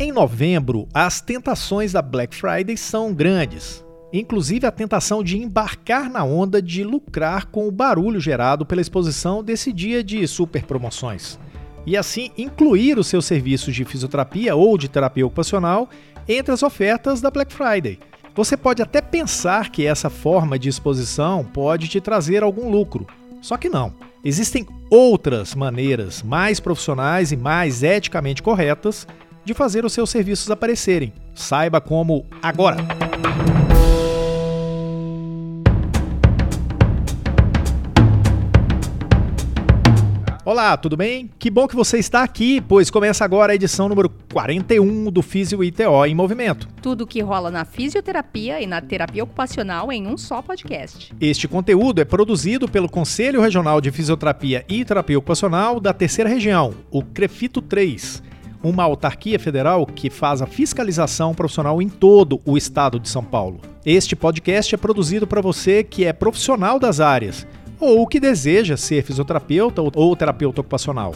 Em novembro, as tentações da Black Friday são grandes. Inclusive a tentação de embarcar na onda de lucrar com o barulho gerado pela exposição desse dia de super promoções. E assim incluir os seus serviços de fisioterapia ou de terapia ocupacional entre as ofertas da Black Friday. Você pode até pensar que essa forma de exposição pode te trazer algum lucro, só que não. Existem outras maneiras mais profissionais e mais eticamente corretas de fazer os seus serviços aparecerem. Saiba como agora! Olá, tudo bem? Que bom que você está aqui, pois começa agora a edição número 41 do Físio ITO em Movimento. Tudo que rola na fisioterapia e na terapia ocupacional em um só podcast. Este conteúdo é produzido pelo Conselho Regional de Fisioterapia e Terapia Ocupacional da Terceira Região, o CREFITO 3 uma autarquia federal que faz a fiscalização profissional em todo o estado de São Paulo. Este podcast é produzido para você que é profissional das áreas ou que deseja ser fisioterapeuta ou terapeuta ocupacional.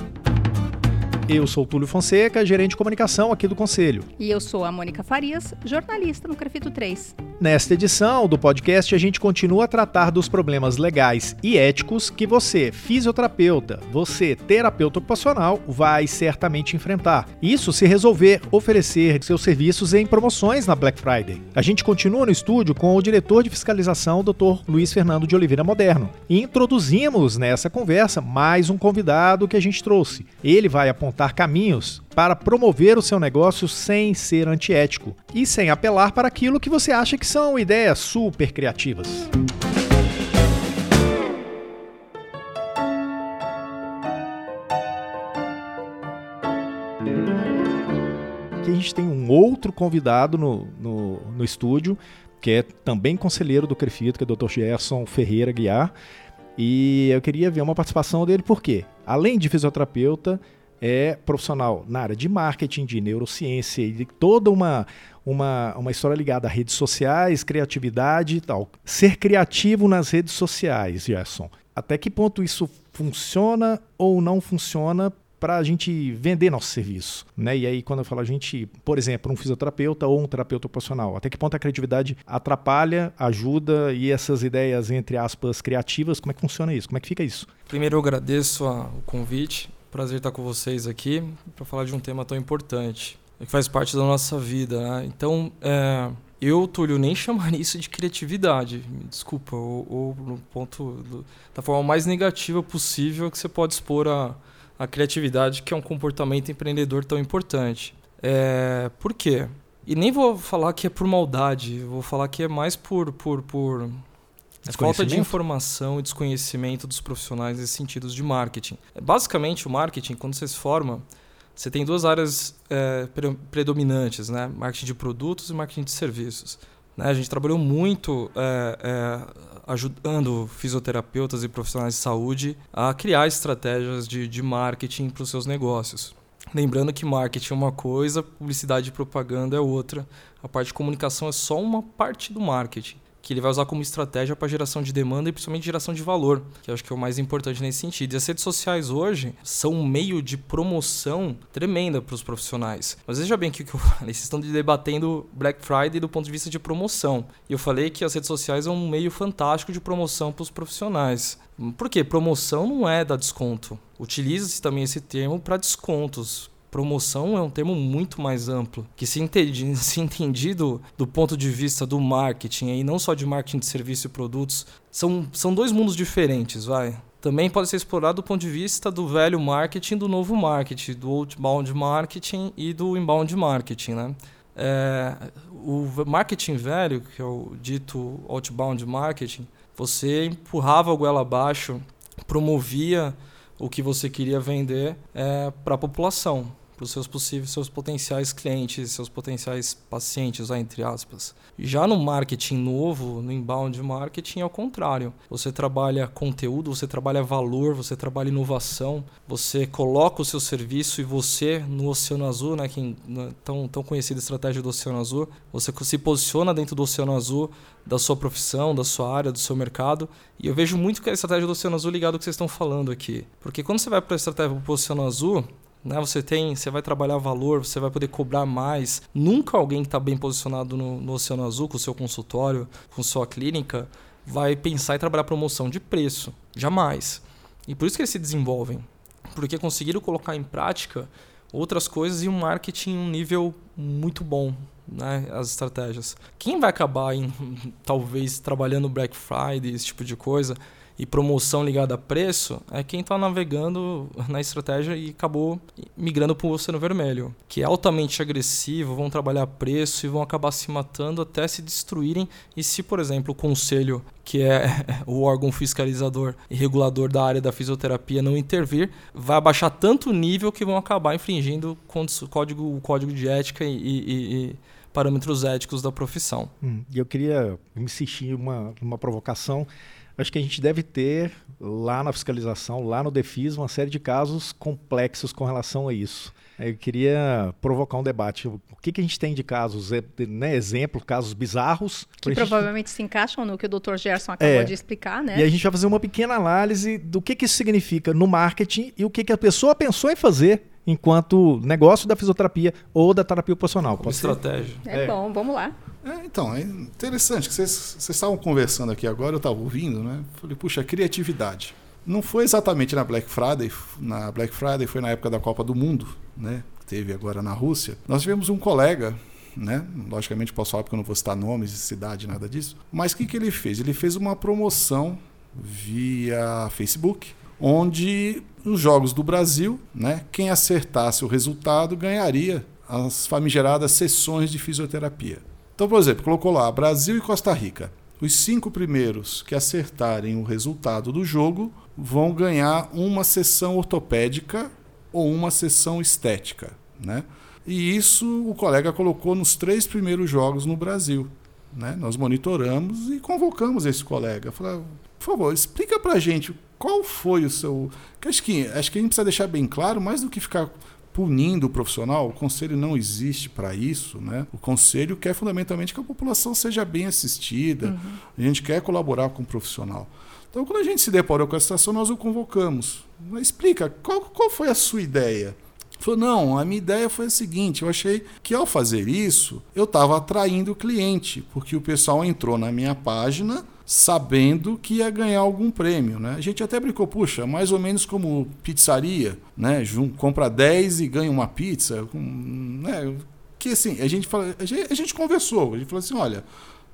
Eu sou Túlio Fonseca, gerente de comunicação aqui do Conselho. E eu sou a Mônica Farias, jornalista no Crefito 3. Nesta edição do podcast, a gente continua a tratar dos problemas legais e éticos que você, fisioterapeuta, você, terapeuta ocupacional, vai certamente enfrentar. Isso se resolver oferecer seus serviços em promoções na Black Friday. A gente continua no estúdio com o diretor de fiscalização, Dr. Luiz Fernando de Oliveira Moderno. E introduzimos nessa conversa mais um convidado que a gente trouxe. Ele vai apontar apontar caminhos para promover o seu negócio sem ser antiético e sem apelar para aquilo que você acha que são ideias super criativas. Aqui a gente tem um outro convidado no, no, no estúdio, que é também conselheiro do Crefito, que é o Dr. Gerson Ferreira Guiar. E eu queria ver uma participação dele, porque, além de fisioterapeuta, é profissional na área de marketing, de neurociência e de toda uma, uma, uma história ligada a redes sociais, criatividade e tal. Ser criativo nas redes sociais, Gerson. Até que ponto isso funciona ou não funciona para a gente vender nosso serviço, né? E aí quando eu falo a gente, por exemplo, um fisioterapeuta ou um terapeuta ocupacional, até que ponto a criatividade atrapalha, ajuda e essas ideias entre aspas criativas, como é que funciona isso? Como é que fica isso? Primeiro eu agradeço o convite. Prazer estar com vocês aqui para falar de um tema tão importante que faz parte da nossa vida. Né? Então, é, eu, Túlio, nem chamaria isso de criatividade. Desculpa, ou, ou no ponto do, da forma mais negativa possível que você pode expor a, a criatividade, que é um comportamento empreendedor tão importante. É, por quê? E nem vou falar que é por maldade, vou falar que é mais por, por, por Falta de informação e desconhecimento dos profissionais nesses sentidos de marketing. Basicamente, o marketing, quando você se forma, você tem duas áreas é, predominantes, né? Marketing de produtos e marketing de serviços. Né? A gente trabalhou muito é, é, ajudando fisioterapeutas e profissionais de saúde a criar estratégias de, de marketing para os seus negócios. Lembrando que marketing é uma coisa, publicidade e propaganda é outra. A parte de comunicação é só uma parte do marketing que ele vai usar como estratégia para geração de demanda e principalmente geração de valor, que eu acho que é o mais importante nesse sentido. E as redes sociais hoje são um meio de promoção tremenda para os profissionais. Mas veja bem o que eu falei, vocês estão debatendo Black Friday do ponto de vista de promoção. E eu falei que as redes sociais são um meio fantástico de promoção para os profissionais. Por quê? Promoção não é dar desconto. Utiliza-se também esse termo para descontos, promoção é um termo muito mais amplo, que se, entendi, se entendido do ponto de vista do marketing, e não só de marketing de serviço e produtos, são, são dois mundos diferentes, vai. Também pode ser explorado do ponto de vista do velho marketing do novo marketing, do outbound marketing e do inbound marketing, né? É, o marketing velho, que é o dito outbound marketing, você empurrava a goela abaixo, promovia o que você queria vender é, para a população para os seus possíveis, seus potenciais clientes, seus potenciais pacientes, entre aspas. Já no marketing novo, no inbound marketing, é o contrário. Você trabalha conteúdo, você trabalha valor, você trabalha inovação, você coloca o seu serviço e você no Oceano Azul, né, que né, tão, tão conhecida estratégia do Oceano Azul, você se posiciona dentro do Oceano Azul, da sua profissão, da sua área, do seu mercado. E eu vejo muito que a estratégia do Oceano Azul ligado ao que vocês estão falando aqui. Porque quando você vai para a estratégia do Oceano Azul, Né? Você tem, você vai trabalhar valor, você vai poder cobrar mais. Nunca alguém que está bem posicionado no, no Oceano Azul, com o seu consultório, com sua clínica, vai pensar em trabalhar promoção de preço. Jamais. E por isso que eles se desenvolvem. Porque conseguiram colocar em prática outras coisas e um marketing em um nível muito bom, né, as estratégias. Quem vai acabar em, talvez trabalhando Black Friday, esse tipo de coisa, e promoção ligada a preço é quem está navegando na estratégia e acabou migrando para o oceano vermelho, que é altamente agressivo, vão trabalhar preço e vão acabar se matando até se destruírem. E se, por exemplo, o conselho, que é o órgão fiscalizador e regulador da área da fisioterapia, não intervir, vai abaixar tanto o nível que vão acabar infringindo o código, o código de ética e, e, e parâmetros éticos da profissão. Hum, e eu queria insistir uma, uma provocação Acho que a gente deve ter lá na fiscalização, lá no DEFIS, uma série de casos complexos com relação a isso. Eu queria provocar um debate. O que, que a gente tem de casos, né, exemplo, casos bizarros? Que provavelmente gente... se encaixam no que o Dr. Gerson acabou é, de explicar, né? E a gente vai fazer uma pequena análise do que, que isso significa no marketing e o que, que a pessoa pensou em fazer enquanto negócio da fisioterapia ou da terapia ocupacional. Como estratégia. É, é, bom, vamos lá. É, então, é interessante que vocês, estavam conversando aqui agora, eu estava ouvindo, né? Falei, puxa, criatividade. Não foi exatamente na Black Friday, na Black Friday foi na época da Copa do Mundo, né? Teve agora na Rússia. Nós tivemos um colega, né? Logicamente posso falar porque eu não vou citar nomes de cidade, nada disso. Mas o que, que ele fez? Ele fez uma promoção via Facebook, onde os jogos do Brasil, né? Quem acertasse o resultado ganharia as famigeradas sessões de fisioterapia. Então, por exemplo, colocou lá Brasil e Costa Rica. Os cinco primeiros que acertarem o resultado do jogo vão ganhar uma sessão ortopédica ou uma sessão estética. Né? E isso o colega colocou nos três primeiros jogos no Brasil. Né? Nós monitoramos e convocamos esse colega. Falei, por favor, explica pra gente qual foi o seu. Acho que, acho que a gente precisa deixar bem claro, mais do que ficar punindo o profissional, o conselho não existe para isso, né? O conselho quer fundamentalmente que a população seja bem assistida, uhum. a gente quer colaborar com o profissional. Então, quando a gente se deparou com a situação, nós o convocamos. Explica, qual, qual foi a sua ideia? Falou, não, a minha ideia foi a seguinte: eu achei que ao fazer isso, eu estava atraindo o cliente, porque o pessoal entrou na minha página sabendo que ia ganhar algum prêmio. Né? A gente até brincou, puxa, mais ou menos como pizzaria, né? compra 10 e ganha uma pizza. Né? Que assim, a gente, fala, a gente, a gente conversou, a gente falou assim: olha,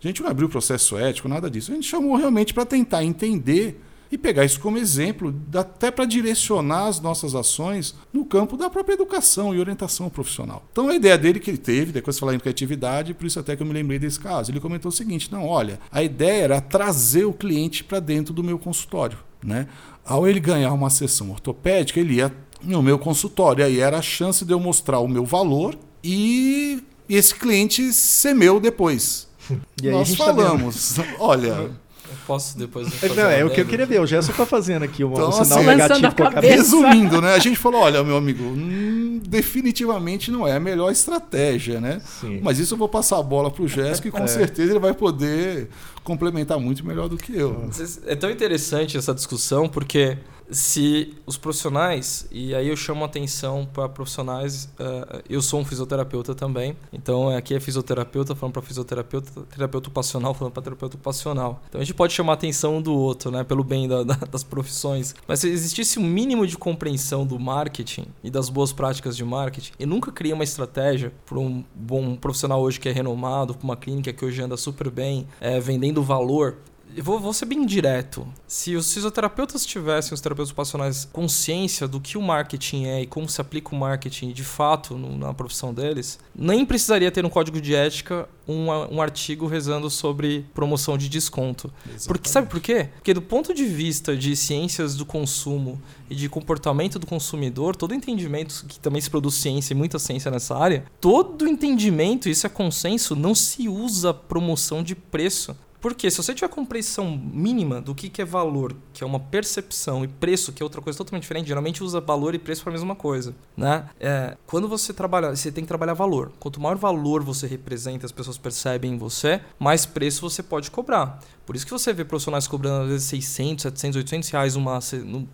a gente não abriu processo ético, nada disso. A gente chamou realmente para tentar entender e pegar isso como exemplo, até para direcionar as nossas ações no campo da própria educação e orientação profissional. Então a ideia dele que ele teve, depois falar em criatividade, por isso até que eu me lembrei desse caso, ele comentou o seguinte: não, olha, a ideia era trazer o cliente para dentro do meu consultório. Né? Ao ele ganhar uma sessão ortopédica, ele ia no meu consultório. Aí era a chance de eu mostrar o meu valor e esse cliente ser meu depois. E Nós tá falamos, olha, Posso depois é, fazer Não, é o que eu queria ver. O Gerson está fazendo aqui um, então, sinal assim, negativo com a cabeça. Resumindo, né? A gente falou, olha, meu amigo, hum, definitivamente não é a melhor estratégia, né? Sim. Mas isso eu vou passar a bola para o Gerson, que com é. certeza ele vai poder complementar muito melhor do que eu. É tão interessante essa discussão, porque se os profissionais, e aí eu chamo atenção para profissionais, uh, eu sou um fisioterapeuta também, então aqui é fisioterapeuta falando para fisioterapeuta, terapeuta ocupacional falando para terapeuta ocupacional. Então a gente pode chamar atenção um do outro, né, pelo bem da, da, das profissões. Mas se existisse um mínimo de compreensão do marketing e das boas práticas de marketing, e nunca cria uma estratégia para um bom profissional hoje que é renomado, para uma clínica que hoje anda super bem, é, vendendo valor, eu vou, vou ser bem direto. Se os fisioterapeutas tivessem, os terapeutas ocupacionais, consciência do que o marketing é e como se aplica o marketing de fato no, na profissão deles, nem precisaria ter no código de ética um, um artigo rezando sobre promoção de desconto. Porque sabe por quê? Porque do ponto de vista de ciências do consumo e de comportamento do consumidor, todo entendimento que também se produz ciência e muita ciência nessa área, todo entendimento, isso é consenso, não se usa promoção de preço Porque se você tiver compreensão mínima do que, que é valor, que é uma percepção, e preço, que é outra coisa totalmente diferente, geralmente usa valor e preço para a mesma coisa. Né? É, quando você trabalha, você tem que trabalhar valor. Quanto maior valor você representa, as pessoas percebem em você, mais preço você pode cobrar. Por isso que você vê profissionais cobrando às vezes 600, 700, 800 reais uma,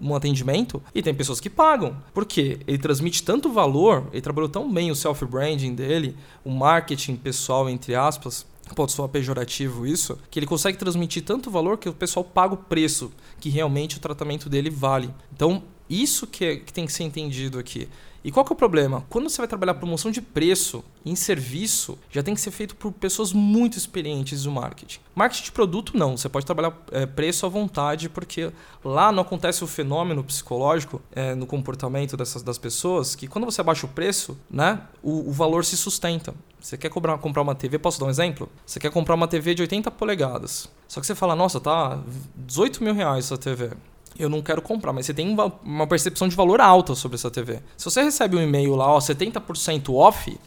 um atendimento e tem pessoas que pagam. Por quê? Ele transmite tanto valor, ele trabalhou tão bem o self-branding dele, o marketing pessoal, entre aspas, pode soar pejorativo isso, que ele consegue transmitir tanto valor que o pessoal paga o preço que realmente o tratamento dele vale. Então, isso que, é, que tem que ser entendido aqui. E qual que é o problema? Quando você vai trabalhar promoção de preço em serviço, já tem que ser feito por pessoas muito experientes no marketing. Marketing de produto, não. Você pode trabalhar é, preço à vontade, porque lá não acontece o fenômeno psicológico é, no comportamento dessas, das pessoas, que quando você abaixa o preço, né, o, o valor se sustenta. Você quer comprar, comprar uma TV, posso dar um exemplo? Você quer comprar uma TV de 80 polegadas. Só que você fala, nossa, tá 18 mil reais essa TV eu não quero comprar, mas você tem uma percepção de valor alta sobre essa TV. Se você recebe um e-mail lá, ó, 70% off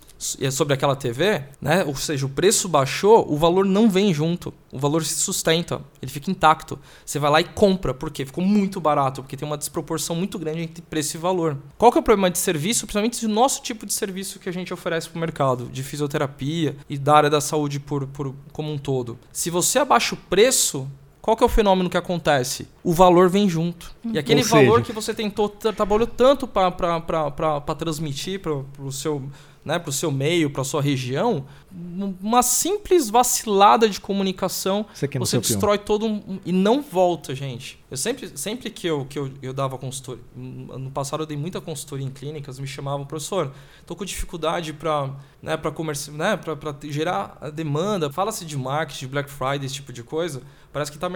é sobre aquela TV, né? Ou seja, o preço baixou, o valor não vem junto. O valor se sustenta, ele fica intacto. Você vai lá e compra, porque ficou muito barato, porque tem uma desproporção muito grande entre preço e valor. Qual que é o problema de serviço, principalmente do nosso tipo de serviço que a gente oferece para o mercado, de fisioterapia e da área da saúde por, por, como um todo? Se você abaixa o preço, qual que é o fenômeno que acontece? O valor vem junto. E hum. aquele valor que você tentou, trabalhou tanto para transmitir para o seu né, para o seu meio, para a sua região, uma simples vacilada de comunicação, você destrói todo um, e não volta, gente. Eu sempre, sempre que eu, que eu, eu dava consultoria, no passado eu dei muita consultoria em clínicas, me chamavam, professor, estou com dificuldade para né, para né, gerar a demanda, fala-se de marketing, de Black Friday, esse tipo de coisa, parece que está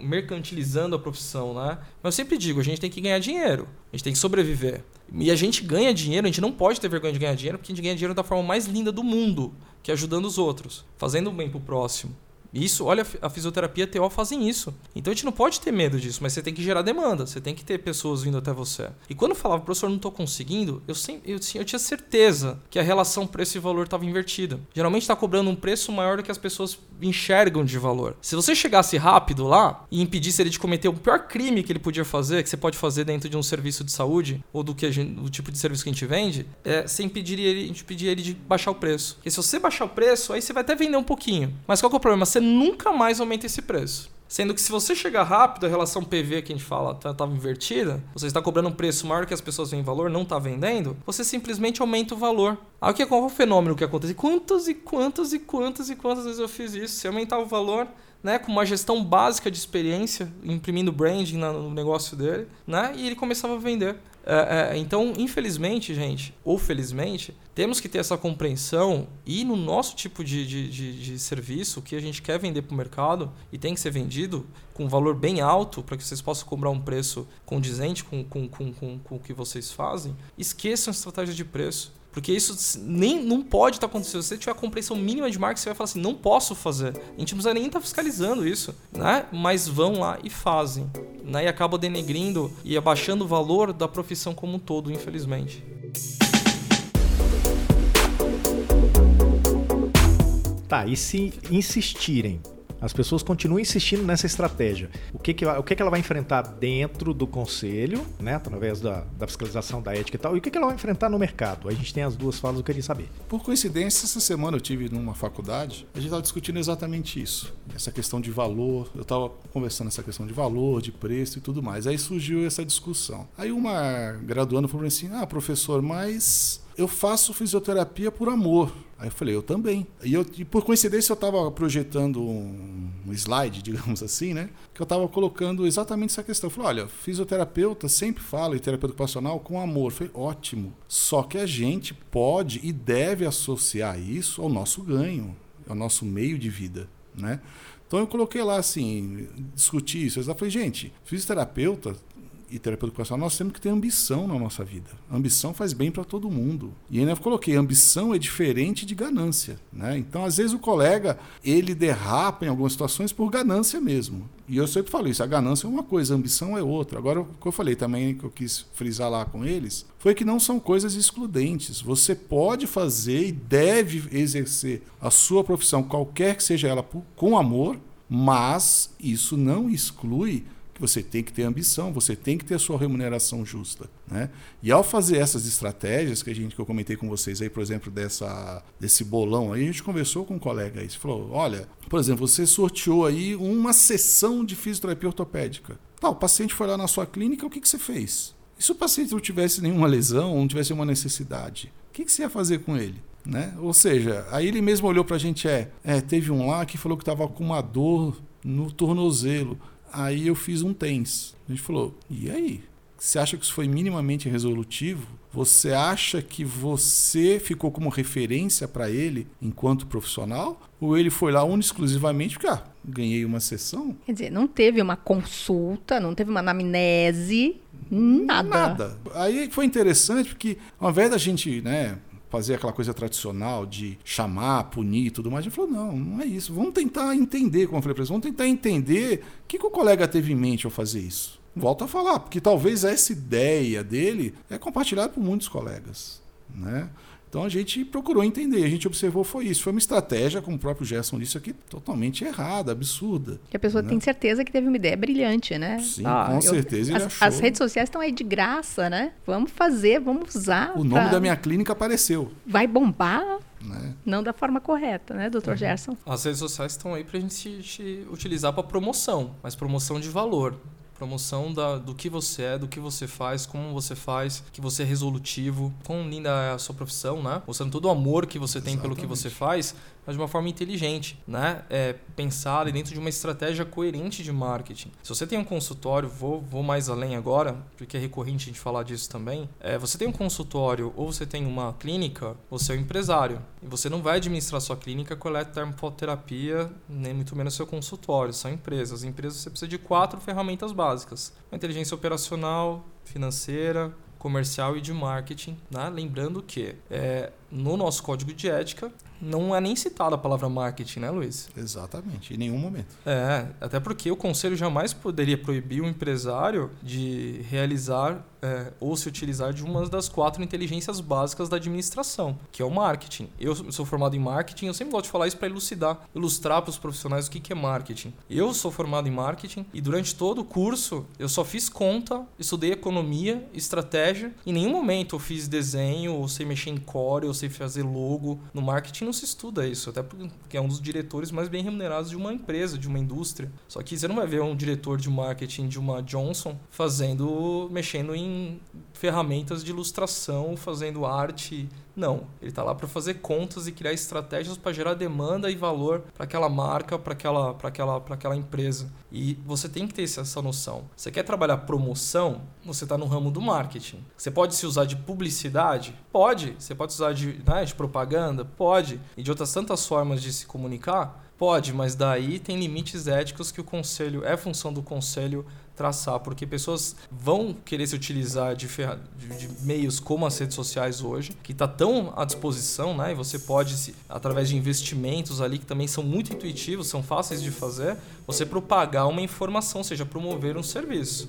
mercantilizando a profissão, né? Mas eu sempre digo, a gente tem que ganhar dinheiro, a gente tem que sobreviver. E a gente ganha dinheiro, a gente não pode ter vergonha de ganhar dinheiro, porque a gente ganha dinheiro da forma mais linda do mundo, que ajudando os outros, fazendo bem pro próximo. Isso, olha, a fisioterapia e a TO fazem isso. Então a gente não pode ter medo disso, mas você tem que gerar demanda, você tem que ter pessoas vindo até você. E quando eu falava, professor, não estou conseguindo, eu, sempre, eu, eu, tinha certeza que a relação preço e valor estava invertida. Geralmente está cobrando um preço maior do que as pessoas enxergam de valor. Se você chegasse rápido lá e impedisse ele de cometer o pior crime que ele podia fazer, que você pode fazer dentro de um serviço de saúde, ou do que gente, do tipo de serviço que a gente vende, é, você impediria ele, pediria ele de baixar o preço. Porque se você baixar o preço, aí você vai até vender um pouquinho. Mas qual que é o problema? Você nunca mais aumenta esse preço. Sendo que se você chegar rápido, a relação PV que a gente fala estava tá, invertida, você está cobrando um preço maior que as pessoas veem valor, não está vendendo, você simplesmente aumenta o valor. Aí o que é qual o fenômeno que acontece? Quantas e quantas e quantas e quantas vezes eu fiz isso? Se aumentar o valor, né, com uma gestão básica de experiência, imprimindo branding no negócio dele, né, e ele começava a vender. É, é, então, infelizmente, gente, ou felizmente, temos que ter essa compreensão e no nosso tipo de, de, de, de serviço, que a gente quer vender para o mercado e tem que ser vendido com um valor bem alto para que vocês possam cobrar um preço condizente com, com, com, com, com o que vocês fazem, esqueçam a estratégia de preço. Porque isso nem não pode estar tá acontecendo. Se você tiver a compreensão mínima de marketing, você vai falar assim: não posso fazer. A gente não precisa nem estar tá fiscalizando isso, né? Mas vão lá e fazem. Né? E acabam denegrindo e abaixando o valor da profissão como um todo, infelizmente. Tá, e se insistirem as pessoas continuam insistindo nessa estratégia. O que, que, o que, que ela vai enfrentar dentro do conselho, né, através da, da fiscalização da ética e tal, e o que, que ela vai enfrentar no mercado? A gente tem as duas falas, eu queria saber. Por coincidência, essa semana eu tive numa faculdade, a gente estava discutindo exatamente isso, essa questão de valor. Eu estava conversando essa questão de valor, de preço e tudo mais. Aí surgiu essa discussão. Aí uma graduanda falou assim: ah, professor, mas eu faço fisioterapia por amor. Aí eu falei, eu também. E, eu, e por coincidência eu estava projetando um, um, slide, digamos assim, né? Que eu estava colocando exatamente essa questão. Eu falei, olha, fisioterapeuta sempre fala, e terapeuta ocupacional, com amor. Eu falei, ótimo. Só que a gente pode e deve associar isso ao nosso ganho, ao nosso meio de vida, né? Então eu coloquei lá assim, discutir isso. Eu falei, gente, fisioterapeuta e terapeuta ocupacional, nós temos que ter ambição na nossa vida. Ambição faz bem para todo mundo. E ainda coloquei, ambição é diferente de ganância. Né? Então, às vezes, o colega ele derrapa em algumas situações por ganância mesmo. E eu sempre falo isso, a ganância é uma coisa, a ambição é outra. Agora, o que eu falei também, que eu quis frisar lá com eles, foi que não são coisas excludentes. Você pode fazer e deve exercer a sua profissão, qualquer que seja ela, com amor, mas isso não exclui você tem que ter ambição, você tem que ter a sua remuneração justa. Né? E ao fazer essas estratégias que a gente que eu comentei com vocês aí, por exemplo, dessa, desse bolão aí, a gente conversou com um colega aí, falou: olha, por exemplo, você sorteou aí uma sessão de fisioterapia ortopédica. Tá, o paciente foi lá na sua clínica, o que, que você fez? E se o paciente não tivesse nenhuma lesão, não tivesse uma necessidade, o que, que você ia fazer com ele? Né? Ou seja, aí ele mesmo olhou para a gente, é, é, teve um lá que falou que estava com uma dor no tornozelo. Aí eu fiz um TENS. A gente falou, e aí? Você acha que isso foi minimamente resolutivo? Você acha que você ficou como referência para ele enquanto profissional? Ou ele foi lá único exclusivamente porque ah, ganhei uma sessão? Quer dizer, não teve uma consulta, não teve uma anamnese, nada. Nada. Aí foi interessante porque ao invés da gente, né, fazer aquela coisa tradicional de chamar, punir e tudo mais. Gente falou, não, não é isso. Vamos tentar entender, como eu falei para eles, vamos tentar entender o que, que o colega teve em mente ao fazer isso. Volto a falar, porque talvez essa ideia dele é compartilhada por muitos colegas. Né? Então a gente procurou entender, a gente observou foi isso. Foi uma estratégia, como o próprio Gerson disse aqui, totalmente errada, absurda. Que a pessoa né? tem certeza que teve uma ideia brilhante, né? Sim, com eu, certeza ele as, achou. As redes sociais estão aí de graça, né? Vamos fazer, vamos usar. O nome pra... da minha clínica apareceu. Vai bombar, né? Não da forma correta, né, doutor uhum. Gerson? As redes sociais estão aí para a gente utilizar para promoção, mas promoção de valor promoção da, do que você é, do que você faz, como você faz, que você é resolutivo, quão linda é a sua profissão, né? Mostrando todo o amor que você tem Exatamente. pelo que você faz, mas de uma forma inteligente, né? É, pensar dentro de uma estratégia coerente de marketing. Se você tem um consultório, vou, vou mais além agora, porque é recorrente a gente falar disso também. É, você tem um consultório ou você tem uma clínica, você é um empresário. E você não vai administrar sua clínica com eletrotermoterapia, nem muito menos seu consultório. São empresas. Empresas você precisa de quatro ferramentas básicas: a inteligência operacional, financeira, comercial e de marketing. Né? Lembrando que é, no nosso código de ética não é nem citada a palavra marketing, né, Luiz? Exatamente, em nenhum momento. É, até porque o conselho jamais poderia proibir o empresário de realizar é, ou se utilizar de uma das quatro inteligências básicas da administração, que é o marketing. Eu sou formado em marketing, eu sempre gosto de falar isso para elucidar, ilustrar para os profissionais o que, que é marketing. Eu sou formado em marketing e durante todo o curso eu só fiz conta, estudei economia, estratégia. Em nenhum momento eu fiz desenho, ou sei mexer em core, ou sei fazer logo. No marketing não se estuda isso, até porque é um dos diretores mais bem remunerados de uma empresa, de uma indústria. Só que você não vai ver um diretor de marketing de uma Johnson fazendo, mexendo em ferramentas de ilustração, fazendo arte. Não, ele está lá para fazer contas e criar estratégias para gerar demanda e valor para aquela marca, para aquela, aquela, aquela empresa. E você tem que ter essa noção. Você quer trabalhar promoção? Você está no ramo do marketing. Você pode se usar de publicidade? Pode. Você pode usar de, né, de propaganda? Pode. E de outras tantas formas de se comunicar? Pode, mas daí tem limites éticos que o conselho, é função do conselho traçar, porque pessoas vão querer se utilizar de, de, de meios como as redes sociais hoje, que está tão à disposição, né? E você pode, através de investimentos ali que também são muito intuitivos, são fáceis de fazer, você propagar uma informação, ou seja, promover um serviço.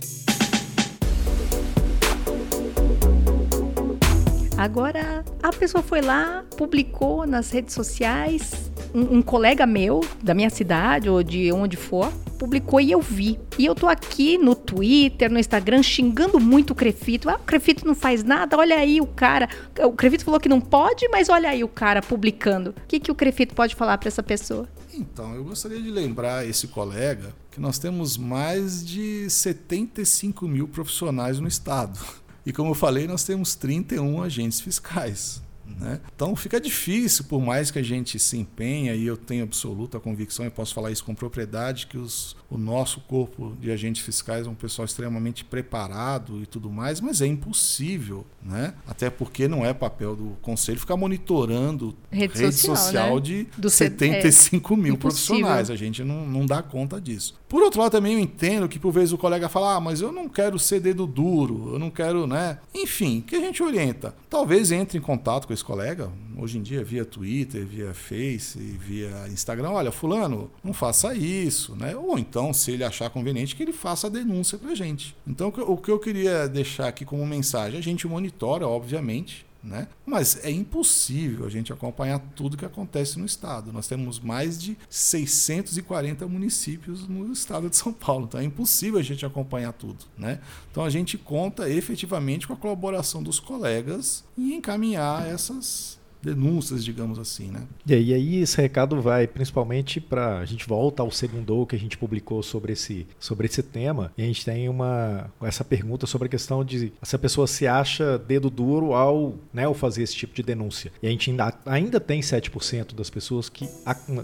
Agora, a pessoa foi lá, publicou nas redes sociais, um, um, colega meu, da minha cidade ou de onde for, publicou e eu vi. E eu tô aqui no Twitter, no Instagram, xingando muito o Crefito. Ah, o Crefito não faz nada, olha aí o cara. O Crefito falou que não pode, mas olha aí o cara publicando. O que, que o Crefito pode falar para essa pessoa? Então, eu gostaria de lembrar esse colega que nós temos mais de 75 mil profissionais no estado. E como eu falei, nós temos 31 agentes fiscais. Né? Então fica difícil, por mais que a gente se empenha, e eu tenho absoluta convicção, e posso falar isso com propriedade, que os, o nosso corpo de agentes fiscais é um pessoal extremamente preparado e tudo mais, mas é impossível, né? até porque não é papel do conselho ficar monitorando rede, rede social, social né? de Do 75 é, mil impossível. profissionais. A gente não, não dá conta disso. Por outro lado, também eu entendo que por vezes o colega fala, ah, mas eu não quero ser dedo duro, eu não quero, né? Enfim, que a gente orienta. Talvez entre em contato com esse colega, hoje em dia via Twitter, via Face, via Instagram, olha, fulano, não faça isso, né? Ou então, se ele achar conveniente, que ele faça a denúncia pra gente. Então, o que eu queria deixar aqui como mensagem, a gente monitora, obviamente, né? Mas é impossível a gente acompanhar tudo que acontece no estado. Nós temos mais de 640 municípios no estado de São Paulo, então é impossível a gente acompanhar tudo. Né? Então a gente conta efetivamente com a colaboração dos colegas em encaminhar essas denúncias, digamos assim, né? E aí, aí esse recado vai principalmente para a gente volta ao segundo que a gente publicou sobre esse, sobre esse tema e a gente tem uma essa pergunta sobre a questão de se a pessoa se acha dedo duro ao, né, ao fazer esse tipo de denúncia. E a gente ainda, ainda tem 7% das pessoas que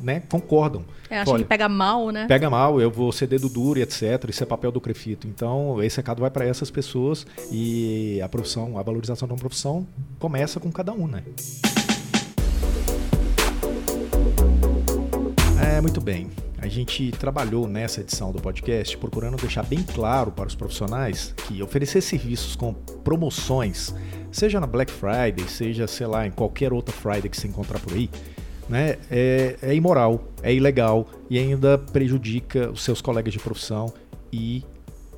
né, concordam. É, acha que pega mal, né? Pega mal, eu vou ser dedo duro e etc. Isso é papel do Crefito. Então, esse recado vai para essas pessoas e a profissão, a valorização de uma profissão começa com cada um, né? É, muito bem. A gente trabalhou nessa edição do podcast procurando deixar bem claro para os profissionais que oferecer serviços com promoções, seja na Black Friday, seja, sei lá, em qualquer outra Friday que você encontrar por aí, né, é, é imoral, é ilegal e ainda prejudica os seus colegas de profissão e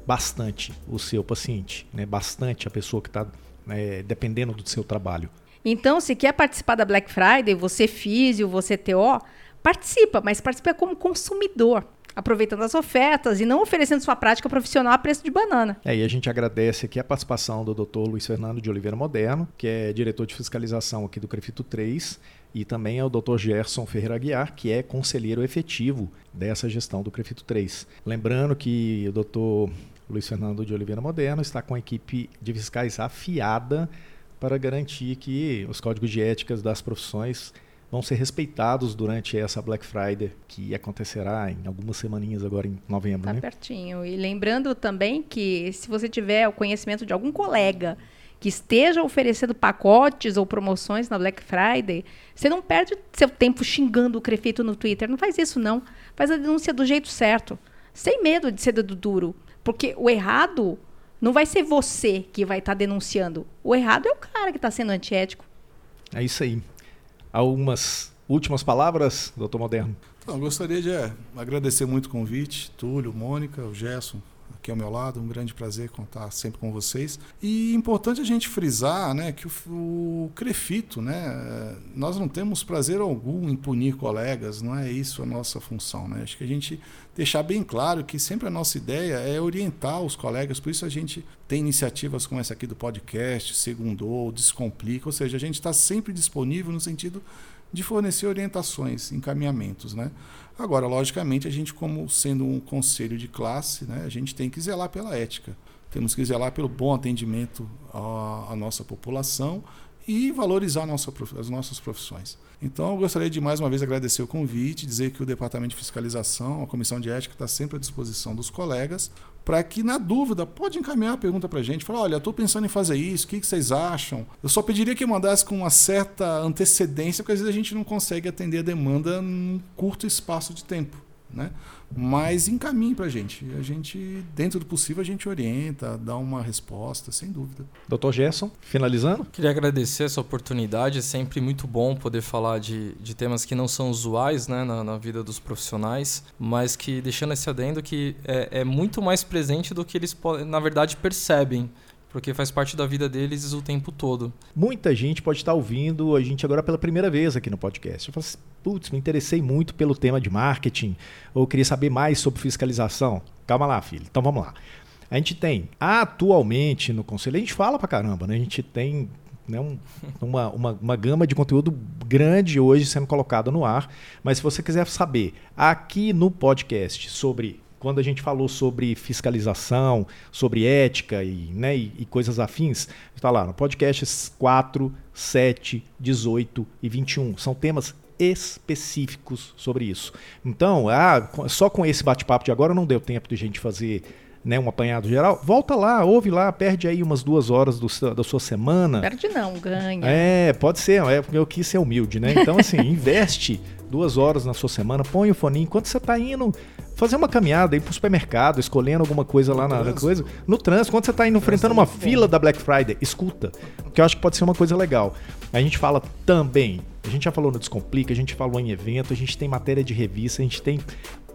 bastante o seu paciente, né, bastante a pessoa que está é, dependendo do seu trabalho. Então, se quer participar da Black Friday, você físio, você TO, participa, mas participa como consumidor, aproveitando as ofertas e não oferecendo sua prática profissional a preço de banana. É, e a gente agradece aqui a participação do Dr. Luiz Fernando de Oliveira Moderno, que é diretor de fiscalização aqui do Crefito 3, e também ao Dr. Gerson Ferreira Aguiar, que é conselheiro efetivo dessa gestão do Crefito 3. Lembrando que o Dr. Luiz Fernando de Oliveira Moderno está com a equipe de fiscais afiada para garantir que os códigos de éticas das profissões vão ser respeitados durante essa Black Friday que acontecerá em algumas semaninhas agora em novembro. Tá né? pertinho. E lembrando também que se você tiver o conhecimento de algum colega que esteja oferecendo pacotes ou promoções na Black Friday, você não perde seu tempo xingando o prefeito no Twitter. Não faz isso, não. Faz a denúncia do jeito certo. Sem medo de ser dedo duro. Porque o errado não vai ser você que vai estar tá denunciando. O errado é o cara que está sendo antiético. É isso aí algumas últimas palavras, doutor Moderno? Então, gostaria de é, agradecer muito o convite, Túlio, Mônica, o Gerson, aqui ao meu lado, um grande prazer contar sempre com vocês. E importante a gente frisar né, que o, o Crefito, né, nós não temos prazer algum em punir colegas, não é isso a nossa função. Né? Acho que a gente deixar bem claro que sempre a nossa ideia é orientar os colegas, por isso a gente tem iniciativas como essa aqui do podcast, Segundou, Descomplica, ou seja, a gente está sempre disponível no sentido de fornecer orientações, encaminhamentos, né? Agora, logicamente, a gente como sendo um conselho de classe, né, a gente tem que zelar pela ética. Temos que zelar pelo bom atendimento à, à nossa população e valorizar nossa, as nossas profissões. Então, eu gostaria de mais uma vez agradecer o convite, dizer que o Departamento de Fiscalização, a Comissão de Ética, está sempre à disposição dos colegas, para que, na dúvida, pode encaminhar a pergunta para a gente. Falar, olha, estou pensando em fazer isso, o que, que vocês acham? Eu só pediria que mandasse com uma certa antecedência, porque às vezes a gente não consegue atender a demanda num curto espaço de tempo. Né? Mas encaminhe para a gente. A gente, dentro do possível, a gente orienta, dá uma resposta, sem dúvida. Doutor Gerson, finalizando? Queria agradecer essa oportunidade. É sempre muito bom poder falar de, de temas que não são usuais né, na, na vida dos profissionais, mas que, deixando esse adendo, que é, é muito mais presente do que eles, na verdade, percebem porque faz parte da vida deles o tempo todo. Muita gente pode estar ouvindo a gente agora pela primeira vez aqui no podcast. Eu falo assim, putz, me interessei muito pelo tema de marketing, ou queria saber mais sobre fiscalização. Calma lá, filho. Então vamos lá. A gente tem, atualmente no conselho, a gente fala pra caramba, né? A gente tem né, um, uma, uma, uma gama de conteúdo grande hoje sendo colocado no ar. Mas se você quiser saber aqui no podcast sobre quando a gente falou sobre fiscalização, sobre ética e, né, e, e coisas afins, está lá no podcast 4, 7, 18 e 21. São temas específicos sobre isso. Então, ah, só com esse bate-papo de agora não deu tempo de a gente fazer né, um apanhado geral, volta lá, ouve lá, perde aí umas duas horas do, da sua semana. Perde não, ganha. É, pode ser, é porque eu quis ser humilde, né? Então, assim, investe duas horas na sua semana, põe o fone enquanto você está indo fazer uma caminhada, ir pro supermercado, escolhendo alguma coisa lá na, na, coisa. No trânsito, quando você está indo enfrentando uma fila da Black Friday, escuta. Que eu acho que pode ser uma coisa legal. A gente fala também, a gente já falou no Descomplica, a gente falou em evento, a gente tem matéria de revista, a gente tem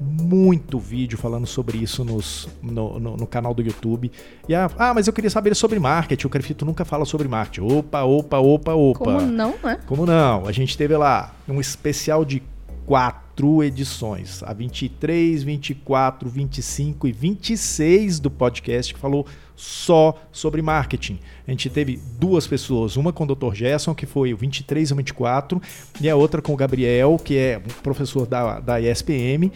muito vídeo falando sobre isso nos, no, no, no, canal do YouTube. E a, ah, mas eu queria saber sobre marketing. O Crefito nunca fala sobre marketing. Opa, opa, opa, opa. Como não, né? Como não? A gente teve lá um especial de quatro edições, a 23, 24, 25 e 26 do podcast que falou só sobre marketing. A gente teve duas pessoas, uma com o Dr. Gerson, que foi o 23 e o 24, e a outra com o Gabriel, que é professor da, da ESPM,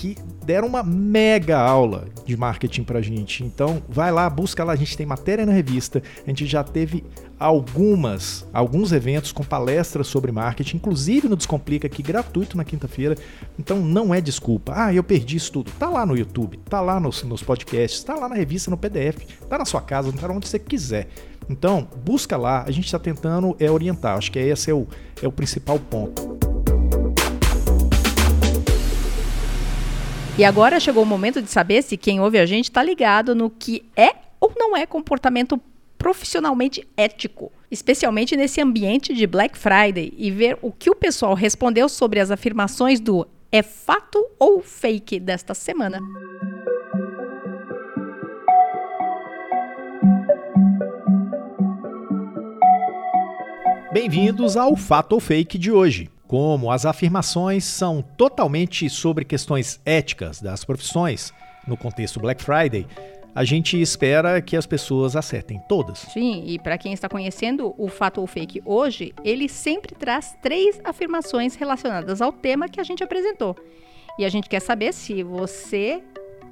que deram uma mega aula de marketing pra gente. Então, vai lá, busca lá, a gente tem matéria na revista, a gente já teve algumas, alguns eventos com palestras sobre marketing, inclusive no Descomplica aqui gratuito na quinta-feira. Então, não é desculpa. Ah, eu perdi isso tudo. Tá lá no YouTube, tá lá nos, nos podcasts, tá lá na revista, no PDF, tá na sua casa, tá onde você quiser. Então, busca lá, a gente está tentando é orientar. Acho que esse é o, é o principal ponto. E agora chegou o momento de saber se quem ouve a gente está ligado no que é ou não é comportamento profissionalmente ético, especialmente nesse ambiente de Black Friday, e ver o que o pessoal respondeu sobre as afirmações do é fato ou fake desta semana. Bem-vindos ao Fato ou Fake de hoje. Como as afirmações são totalmente sobre questões éticas das profissões, no contexto Black Friday, a gente espera que as pessoas acertem todas. Sim, e para quem está conhecendo o Fato ou Fake hoje, ele sempre traz três afirmações relacionadas ao tema que a gente apresentou. E a gente quer saber se você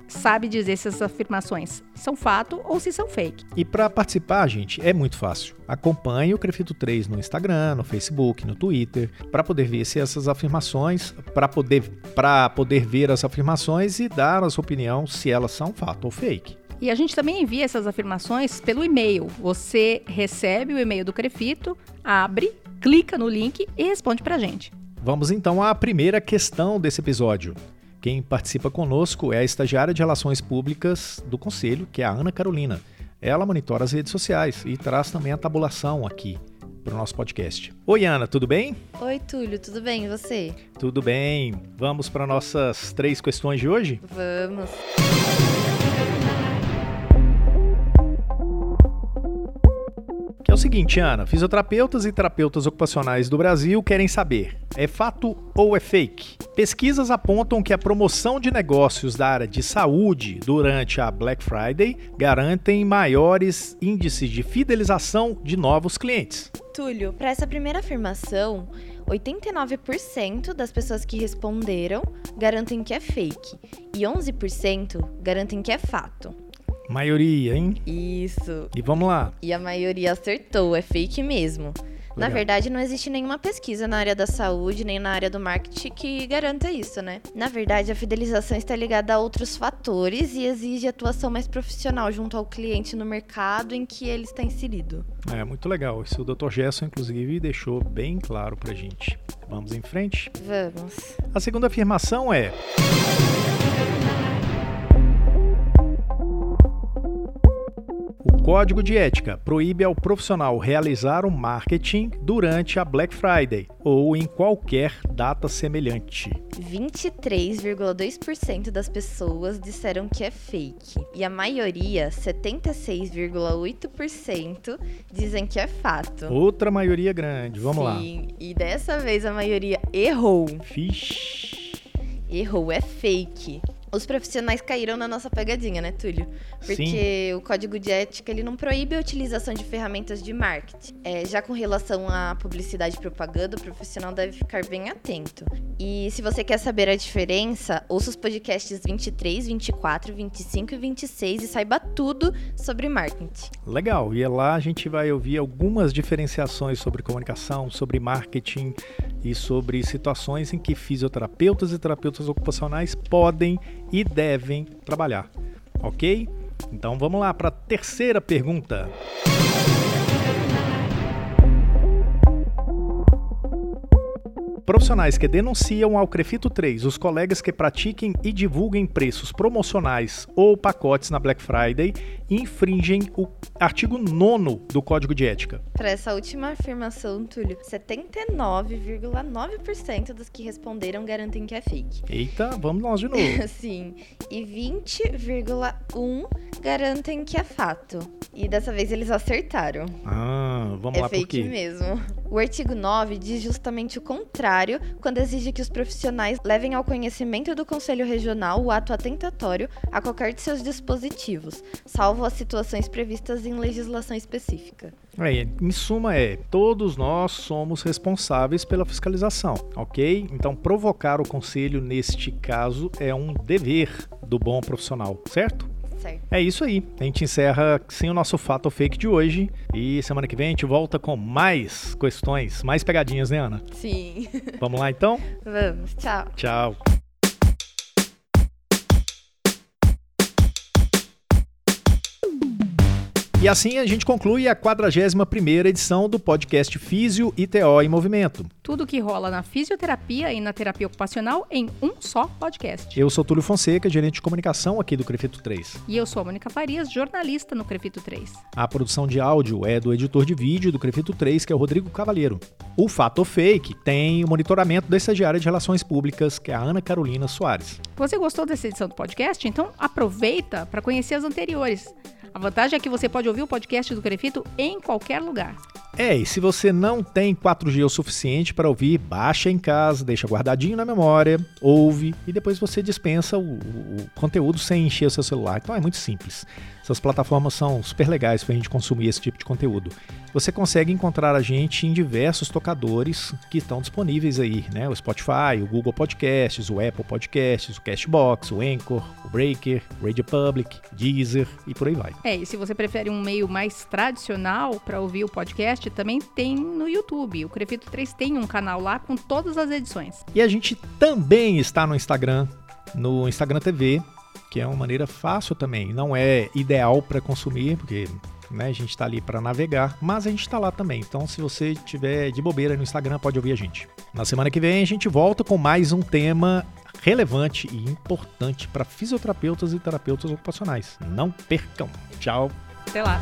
sabe dizer se essas afirmações são fato ou se são fake. E para participar, gente, é muito fácil. Acompanhe o Crefito 3 no Instagram, no Facebook, no Twitter, para poder ver se essas afirmações, para poder, poder ver as afirmações e dar a sua opinião se elas são fato ou fake. E a gente também envia essas afirmações pelo e-mail. Você recebe o e-mail do Crefito, abre, clica no link e responde para a gente. Vamos então à primeira questão desse episódio. Quem participa conosco é a estagiária de Relações Públicas do Conselho, que é a Ana Carolina. Ela monitora as redes sociais e traz também a tabulação aqui para o nosso podcast. Oi, Ana, tudo bem? Oi, Túlio, tudo bem? E você? Tudo bem. Vamos para nossas três questões de hoje? Vamos. Que é o seguinte, Ana, fisioterapeutas e terapeutas ocupacionais do Brasil querem saber: é fato ou é fake? Pesquisas apontam que a promoção de negócios da área de saúde durante a Black Friday garantem maiores índices de fidelização de novos clientes. Túlio, para essa primeira afirmação, 89% das pessoas que responderam garantem que é fake e 11% garantem que é fato. Maioria, hein? Isso. E vamos lá. E a maioria acertou, é fake mesmo. Legal. Na verdade, não existe nenhuma pesquisa na área da saúde nem na área do marketing que garanta isso, né? Na verdade, a fidelização está ligada a outros fatores e exige atuação mais profissional junto ao cliente no mercado em que ele está inserido. É muito legal. Isso o Dr. Gerson, inclusive, deixou bem claro pra gente. Vamos em frente? Vamos. A segunda afirmação é. Código de ética proíbe ao profissional realizar o marketing durante a Black Friday ou em qualquer data semelhante. 23,2% das pessoas disseram que é fake e a maioria, 76,8%, dizem que é fato. Outra maioria grande, vamos Sim, lá. Sim, e dessa vez a maioria errou. Fish. Errou, é fake. Os profissionais caíram na nossa pegadinha, né, Túlio? Porque Sim. o código de ética ele não proíbe a utilização de ferramentas de marketing. É, já com relação à publicidade e propaganda, o profissional deve ficar bem atento. E se você quer saber a diferença, ouça os podcasts 23, 24, 25 e 26 e saiba tudo sobre marketing. Legal, e lá a gente vai ouvir algumas diferenciações sobre comunicação, sobre marketing e sobre situações em que fisioterapeutas e terapeutas ocupacionais podem e devem trabalhar, ok? Então vamos lá para a terceira pergunta. Profissionais que denunciam ao Crefito 3 os colegas que pratiquem e divulguem preços promocionais ou pacotes na Black Friday infringem o artigo 9 do Código de Ética. Para essa última afirmação, Túlio, 79,9% dos que responderam garantem que é fake. Eita, vamos nós de novo. Sim. E 20,1 garantem que é fato. E dessa vez eles acertaram. Ah, vamos é lá por fake quê? mesmo. O artigo 9 diz justamente o contrário, quando exige que os profissionais levem ao conhecimento do Conselho Regional o ato atentatório a qualquer de seus dispositivos, salvo as situações previstas em legislação específica. É, em suma é, todos nós somos responsáveis pela fiscalização, ok? Então provocar o conselho neste caso é um dever do bom profissional, certo? Certo. É isso aí. A gente encerra sem o nosso fato ou fake de hoje. E semana que vem a gente volta com mais questões, mais pegadinhas, né, Ana? Sim. Vamos lá então? Vamos, tchau. Tchau. E assim a gente conclui a 41ª edição do podcast Físio e TO em Movimento. Tudo que rola na fisioterapia e na terapia ocupacional em um só podcast. Eu sou Túlio Fonseca, gerente de comunicação aqui do Crefito 3. E eu sou a Mônica Farias, jornalista no Crefito 3. A produção de áudio é do editor de vídeo do Crefito 3, que é o Rodrigo Cavalheiro. O Fato Fake tem o monitoramento da estagiária de Relações Públicas, que é a Ana Carolina Soares. Você gostou dessa edição do podcast? Então aproveita para conhecer as anteriores. A vantagem é que você pode ouvir o podcast do Crefito em qualquer lugar. É, e se você não tem 4G o suficiente para ouvir, baixa em casa, deixa guardadinho na memória, ouve e depois você dispensa o, o- o conteúdo sem encher o seu celular. Então é muito simples. Essas plataformas são super legais para a gente consumir esse tipo de conteúdo. Você consegue encontrar a gente em diversos tocadores que estão disponíveis aí, né? O Spotify, o Google Podcasts, o Apple Podcasts, o Cashbox, o Anchor, o Breaker, o Radio Public, Deezer e por aí vai. É, e se você prefere um meio mais tradicional para ouvir o podcast, também tem no YouTube. O Crefito 3 tem um canal lá com todas as edições. E a gente também está no Instagram, no Instagram TV, que é uma maneira fácil também. Não é ideal para consumir, porque né, a gente está ali para navegar, mas a gente está lá também. Então, se você tiver de bobeira no Instagram, pode ouvir a gente. Na semana que vem, a gente volta com mais um tema relevante e importante para fisioterapeutas e terapeutas ocupacionais. Não percam. Tchau. Até lá.